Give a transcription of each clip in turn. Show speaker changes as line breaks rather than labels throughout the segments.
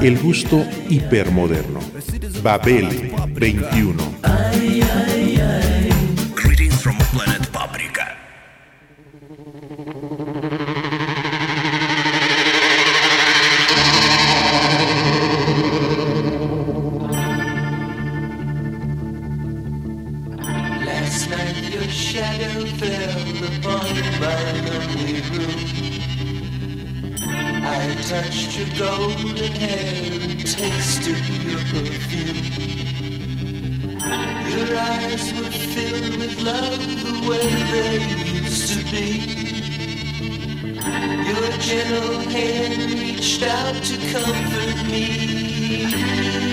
El gusto hipermoderno. Babel 21.
Greetings from planet Paprika.
Last night your shadow fell upon my lonely room. I touched your golden hair and tasted your perfume. Your eyes were filled with love the way they used to be. Your gentle hand reached out to comfort me.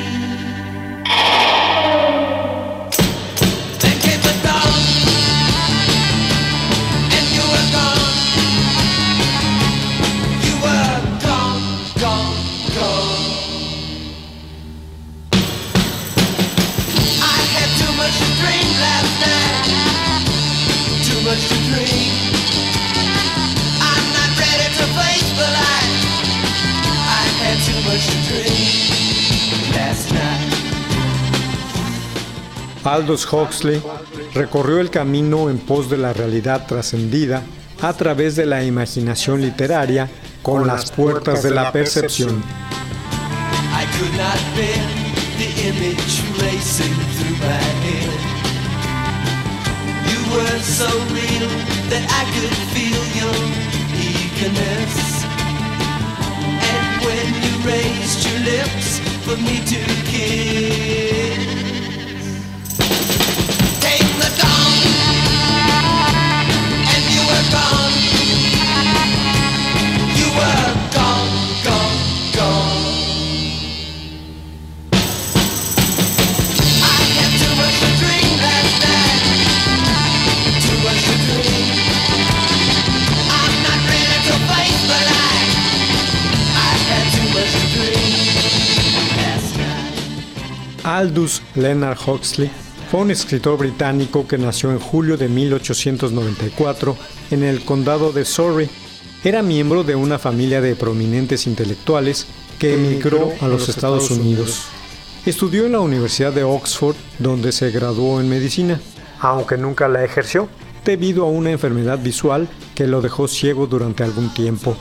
Aldous Huxley recorrió el camino en pos de la realidad trascendida a través de la imaginación literaria con las puertas de la percepción.
I
Aldous Leonard Huxley fue un escritor británico que nació en julio de 1894 en el condado de Surrey. Era miembro de una familia de prominentes intelectuales que emigró a los Estados Unidos. Estudió en la Universidad de Oxford, donde se graduó en medicina, aunque nunca la ejerció, debido a una enfermedad visual que lo dejó ciego durante algún tiempo.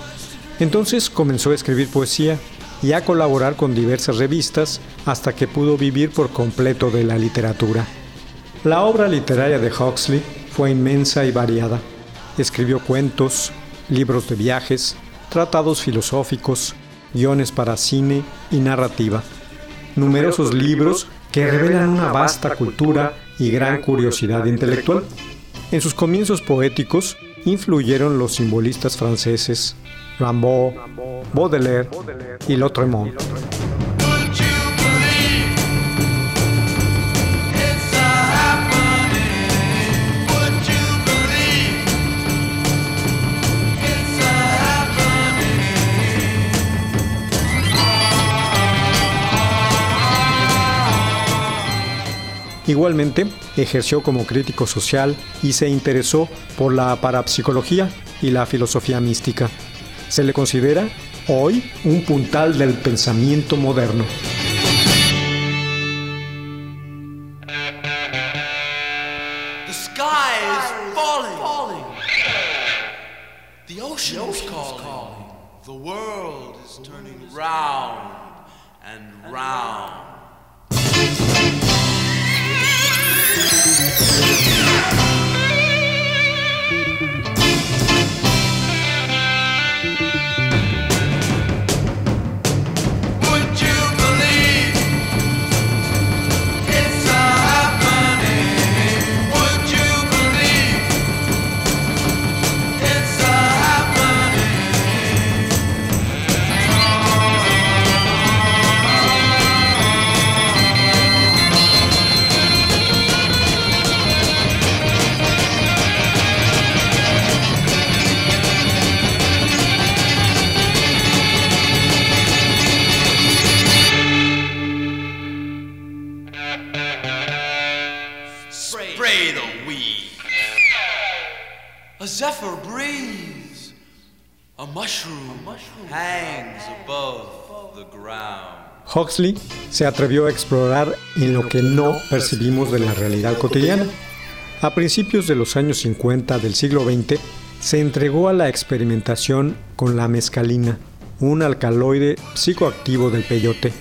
Entonces comenzó a escribir poesía y a colaborar con diversas revistas hasta que pudo vivir por completo de la literatura. La obra literaria de Huxley fue inmensa y variada. Escribió cuentos, libros de viajes, tratados filosóficos, guiones para cine y narrativa. Numerosos libros que revelan una vasta cultura y gran curiosidad intelectual. En sus comienzos poéticos influyeron los simbolistas franceses Rimbaud, Baudelaire y
happening?
Igualmente, ejerció como crítico social y se interesó por la parapsicología y la filosofía mística. Se le considera hoy un puntal del pensamiento moderno.
Round.
Huxley se atrevió a explorar en lo que no percibimos de la realidad cotidiana. A principios de los años 50 del siglo XX, se entregó a la experimentación con la mescalina, un alcaloide psicoactivo del peyote.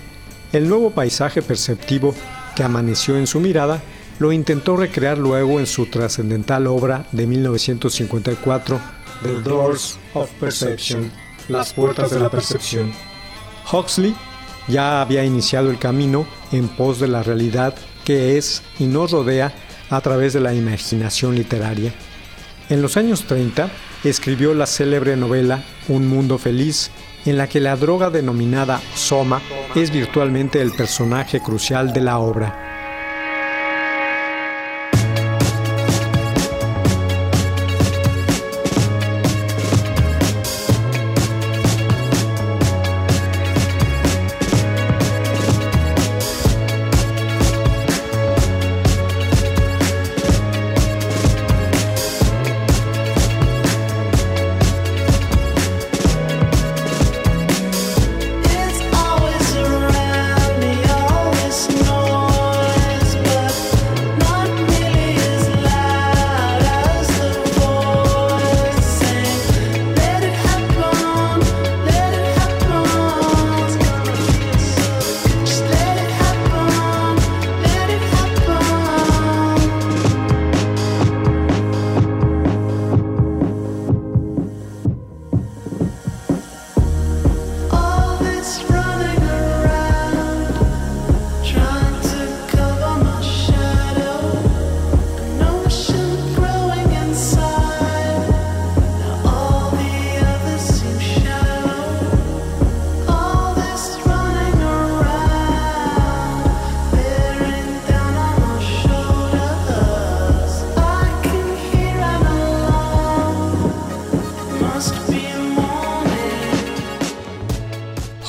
El nuevo paisaje perceptivo que amaneció en su mirada lo intentó recrear luego en su trascendental obra de 1954, The Doors of Perception, Las Puertas de la Percepción. Huxley ya había iniciado el camino en pos de la realidad que es y nos rodea a través de la imaginación literaria. En los años 30 escribió la célebre novela Un Mundo Feliz, en la que la droga denominada Soma es virtualmente el personaje crucial de la obra.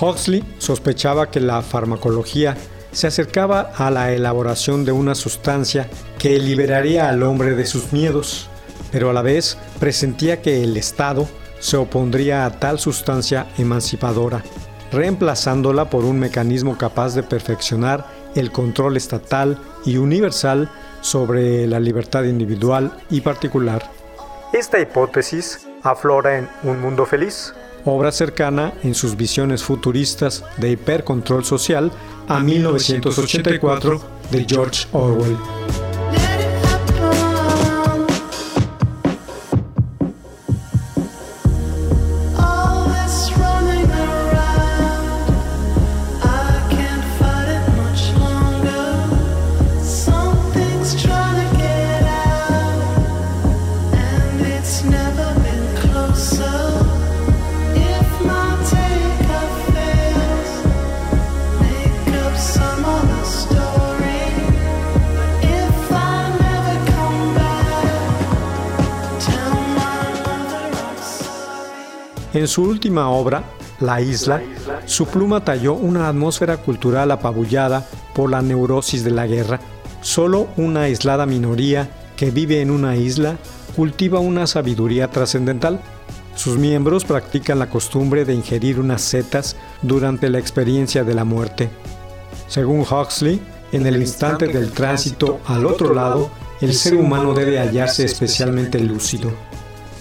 Huxley sospechaba que la farmacología se acercaba a la elaboración de una sustancia que liberaría al hombre de sus miedos, pero a la vez presentía que el Estado se opondría a tal sustancia emancipadora, reemplazándola por un mecanismo capaz de perfeccionar el control estatal y universal sobre la libertad individual y particular. Esta hipótesis aflora en Un Mundo Feliz, obra cercana en sus visiones futuristas de hipercontrol social a 1984 de George Orwell. En su última obra, La Isla, su pluma talló una atmósfera cultural apabullada por la neurosis de la guerra. Solo una aislada minoría que vive en una isla cultiva una sabiduría trascendental. Sus miembros practican la costumbre de ingerir unas setas durante la experiencia de la muerte. Según Huxley, en el instante del tránsito al otro lado, el ser humano debe hallarse especialmente lúcido.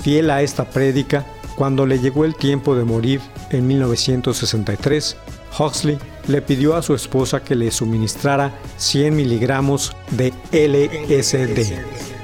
Fiel a esta prédica, cuando le llegó el tiempo de morir en 1963, Huxley le pidió a su esposa que le suministrara 100 miligramos de LSD.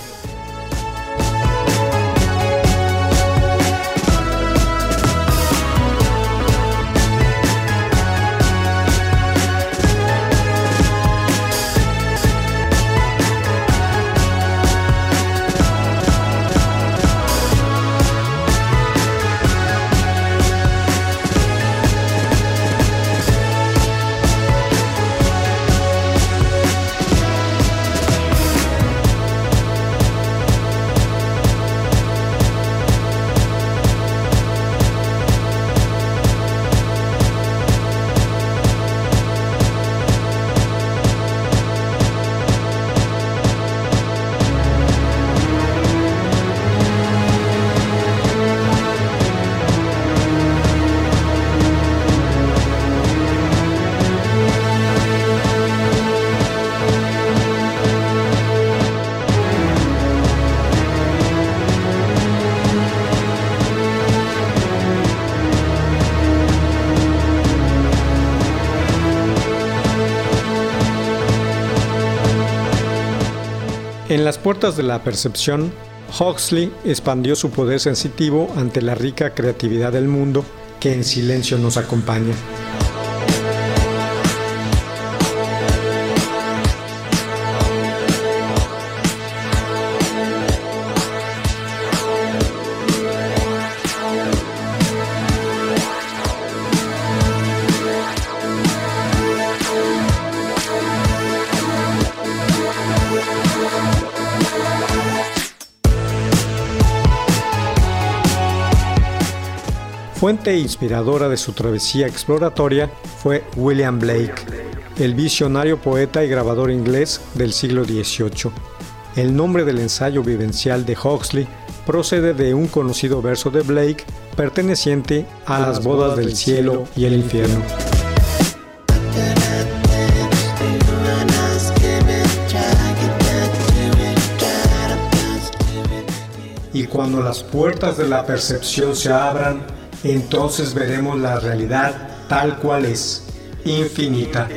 Las puertas de la percepción, Huxley expandió su poder sensitivo ante la rica creatividad del mundo que en silencio nos acompaña. Fuente inspiradora de su travesía exploratoria fue William Blake, el visionario poeta y grabador inglés del siglo XVIII. El nombre del ensayo vivencial de Huxley procede de un conocido verso de Blake perteneciente a las bodas del cielo y el infierno. Y cuando las puertas de la percepción se abran, entonces veremos la realidad tal cual es, infinita.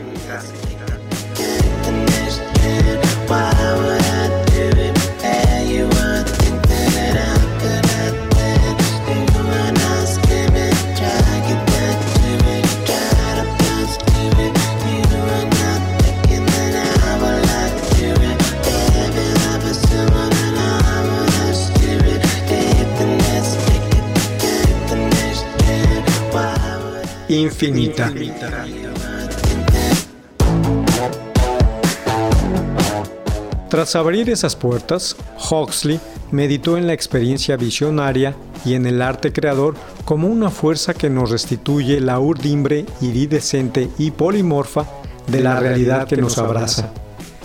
Infinita. Tras abrir esas puertas, Huxley meditó en la experiencia visionaria y en el arte creador como una fuerza que nos restituye la urdimbre iridescente y polimorfa de la realidad que nos abraza.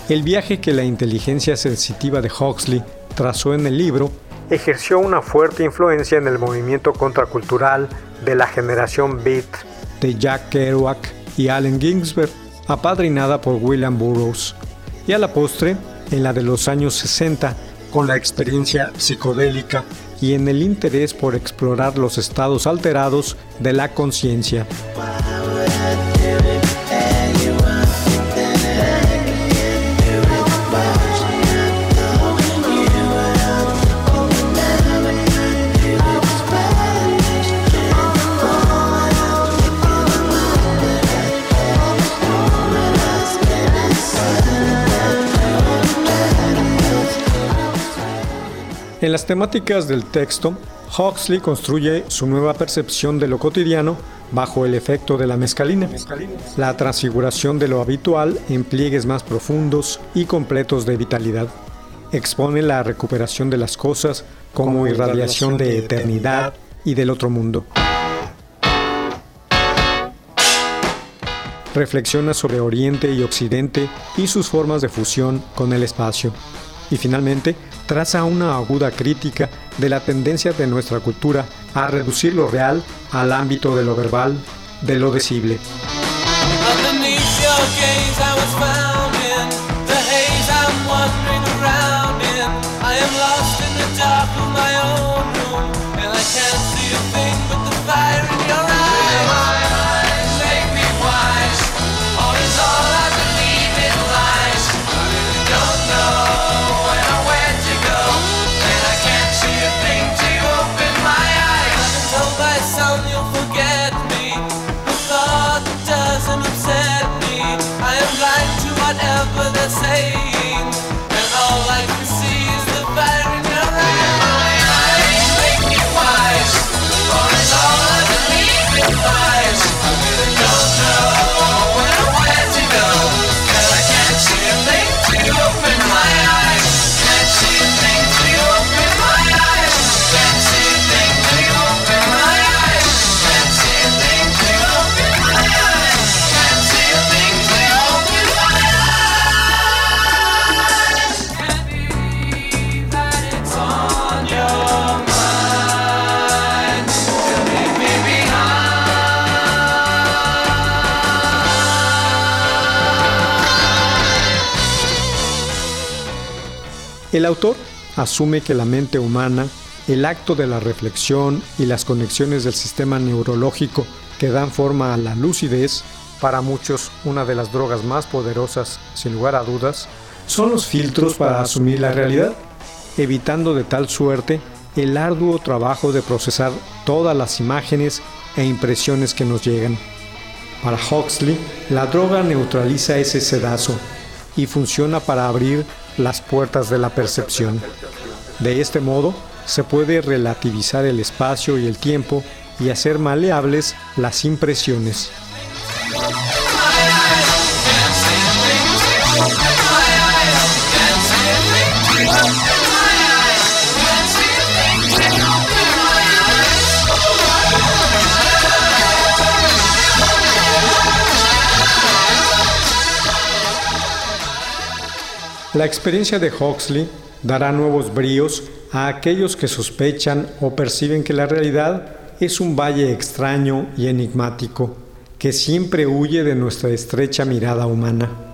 El viaje que la inteligencia sensitiva de Huxley trazó en el libro ejerció una fuerte influencia en el movimiento contracultural de la generación Beat de Jack Kerouac y Allen Ginsberg, apadrinada por William Burroughs, y a la postre en la de los años 60 con la experiencia psicodélica y en el interés por explorar los estados alterados de la conciencia. En las temáticas del texto, Huxley construye su nueva percepción de lo cotidiano bajo el efecto de la mescalina, la transfiguración de lo habitual en pliegues más profundos y completos de vitalidad. Expone la recuperación de las cosas como irradiación de eternidad y del otro mundo. Reflexiona sobre Oriente y Occidente y sus formas de fusión con el espacio. Y finalmente, traza una aguda crítica de la tendencia de nuestra cultura a reducir lo real al ámbito de lo verbal, de lo decible. Autor asume que la mente humana, el acto de la reflexión y las conexiones del sistema neurológico que dan forma a la lucidez, para muchos una de las drogas más poderosas, sin lugar a dudas, son los filtros para asumir la realidad, evitando de tal suerte el arduo trabajo de procesar todas las imágenes e impresiones que nos llegan. Para Huxley, la droga neutraliza ese sedazo y funciona para abrir las puertas de la percepción. De este modo, se puede relativizar el espacio y el tiempo y hacer maleables las impresiones. La experiencia de Huxley dará nuevos bríos a aquellos que sospechan o perciben que la realidad es un valle extraño y enigmático que siempre huye de nuestra estrecha mirada humana.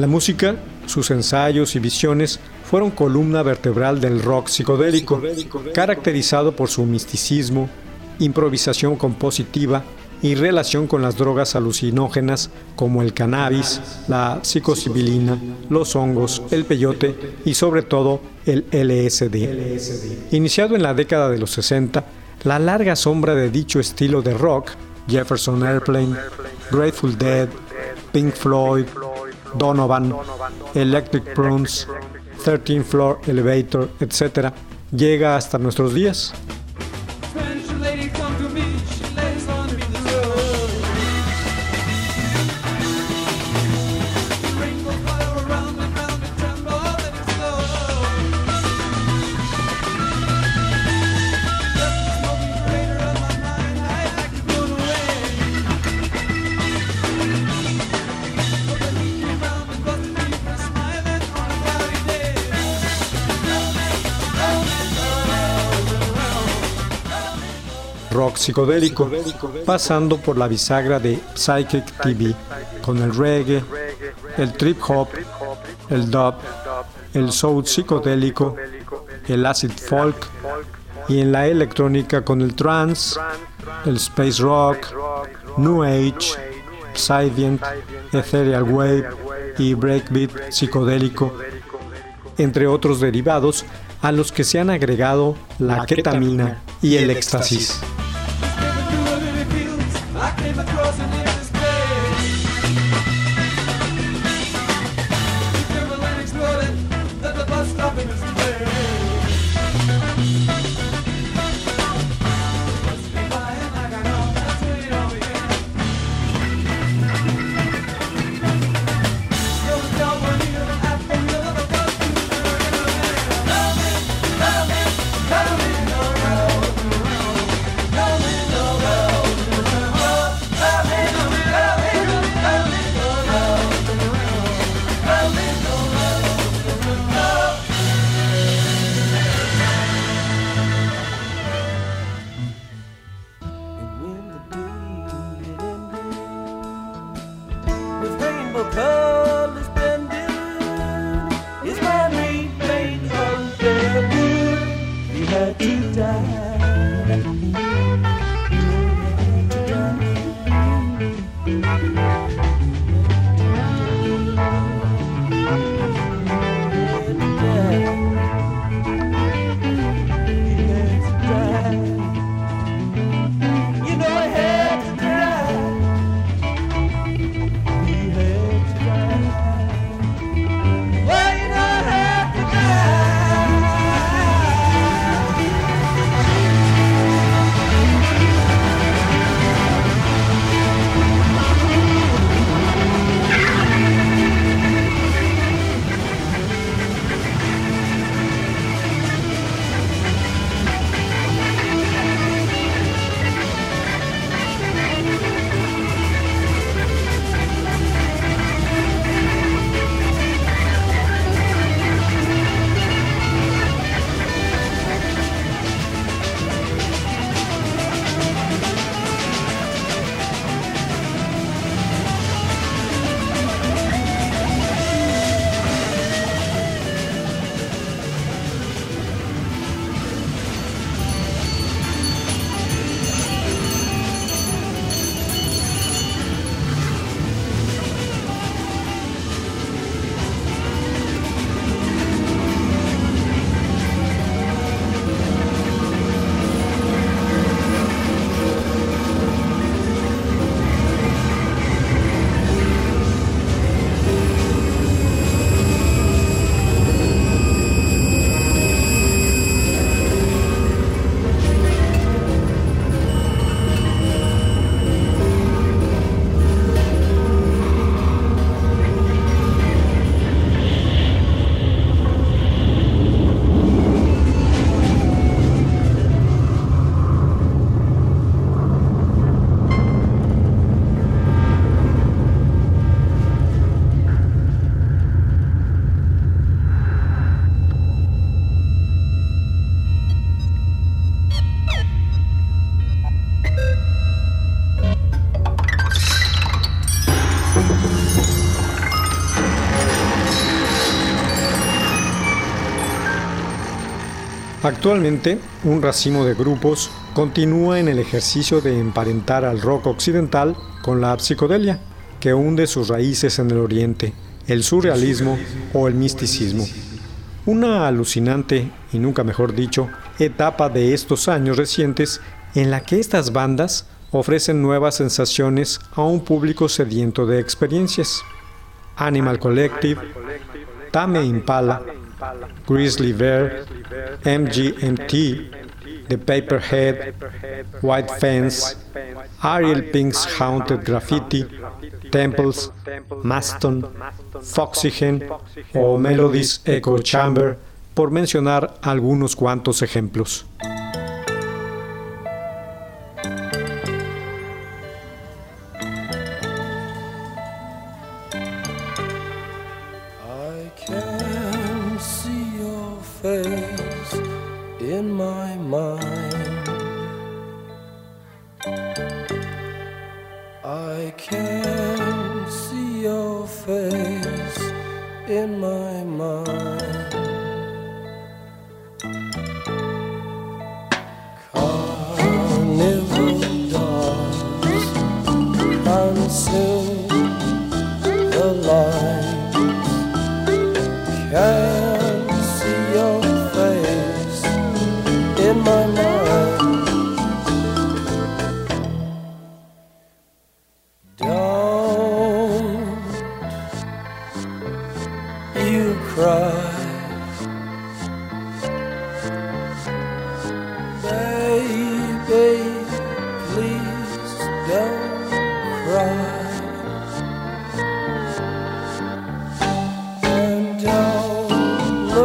La música, sus ensayos y visiones fueron columna vertebral del rock psicodélico, caracterizado por su misticismo, improvisación compositiva y relación con las drogas alucinógenas como el cannabis, la psilocibina, los hongos, el peyote y sobre todo el LSD. Iniciado en la década de los 60, la larga sombra de dicho estilo de rock, Jefferson Airplane, Grateful Dead, Pink Floyd, Donovan, Electric Prunes, 13 Floor Elevator, etc., llega hasta nuestros días. Psicodélico, pasando por la bisagra de Psychic TV, con el reggae, el trip hop, el dub, el soul psicodélico, el acid folk y en la electrónica con el trance, el space rock, new age, psydient, ethereal wave y breakbeat psicodélico, entre otros derivados a los que se han agregado la ketamina y el éxtasis. Actualmente, un racimo de grupos continúa en el ejercicio de emparentar al rock occidental con la psicodelia, que hunde sus raíces en el oriente, el surrealismo o el misticismo. Una alucinante, y nunca mejor dicho, etapa de estos años recientes en la que estas bandas ofrecen nuevas sensaciones a un público sediento de experiencias. Animal Collective, Tame Impala, Grizzly Bear, MGMT, The Paperhead, White Fence, Ariel Pink's Haunted Graffiti, Temples, Maston, Foxygen o Melody's Echo Chamber, por mencionar algunos cuantos ejemplos.
Face in my mind. I can see your face in my mind.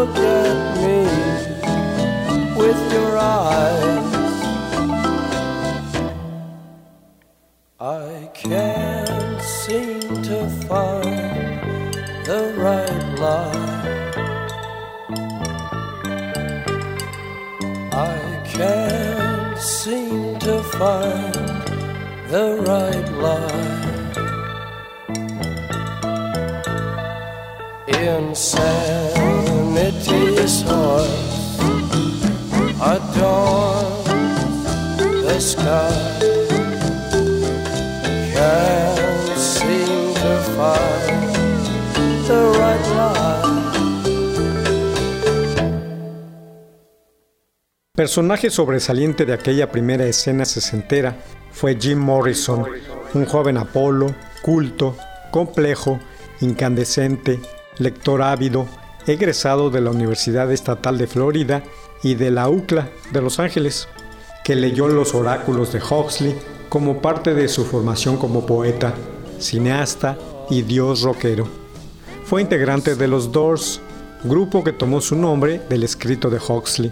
Look at me with your eyes. I can't seem to find the right line. I can't seem to find the right line.
Personaje sobresaliente de aquella primera escena sesentera fue Jim Morrison, un joven Apolo, culto, complejo, incandescente, lector ávido, egresado de la Universidad Estatal de Florida y de la UCLA de Los Ángeles, que leyó los oráculos de Huxley como parte de su formación como poeta, cineasta y dios rockero. Fue integrante de los Doors, grupo que tomó su nombre del escrito de Huxley,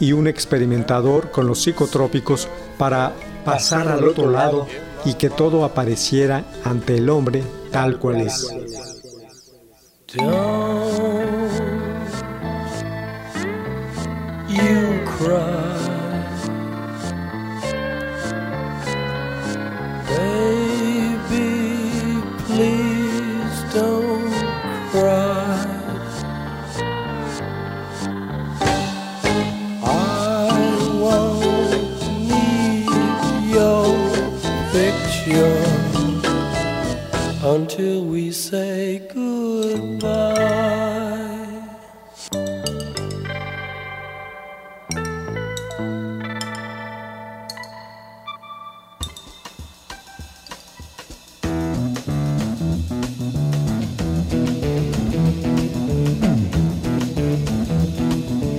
y un experimentador con los psicotrópicos para pasar al otro lado y que todo apareciera ante el hombre tal cual es.
Picture until we say goodbye.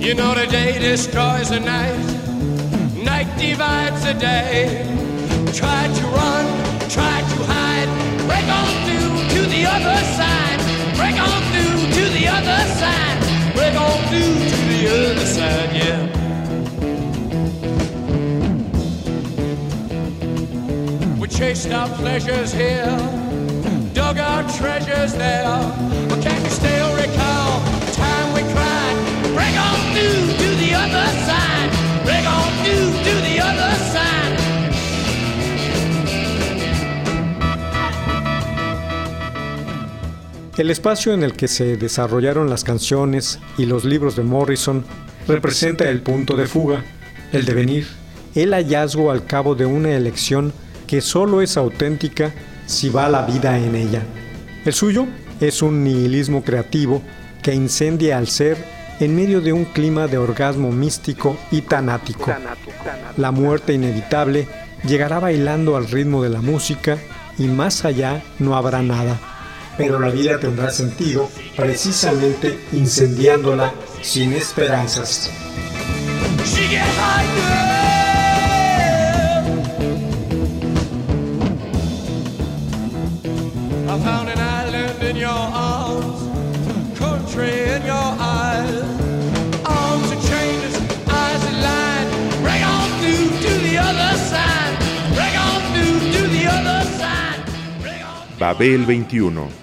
You know the day destroys the night, night divides the day. Try to run, try to hide, break on through to the other side, break on through to the other side, break on through to the other side, yeah. We chased our pleasures here, dug our treasures there, but can you still recall the time we cried? Break on through to the other side,
El espacio en el que se desarrollaron las canciones y los libros de Morrison representa el punto de fuga, el devenir, el hallazgo al cabo de una elección que solo es auténtica si va la vida en ella. El suyo es un nihilismo creativo que incendia al ser en medio de un clima de orgasmo místico y tanático. La muerte inevitable llegará bailando al ritmo de la música y más allá no habrá nada pero la vida tendrá sentido precisamente incendiándola sin esperanzas.
Babel 21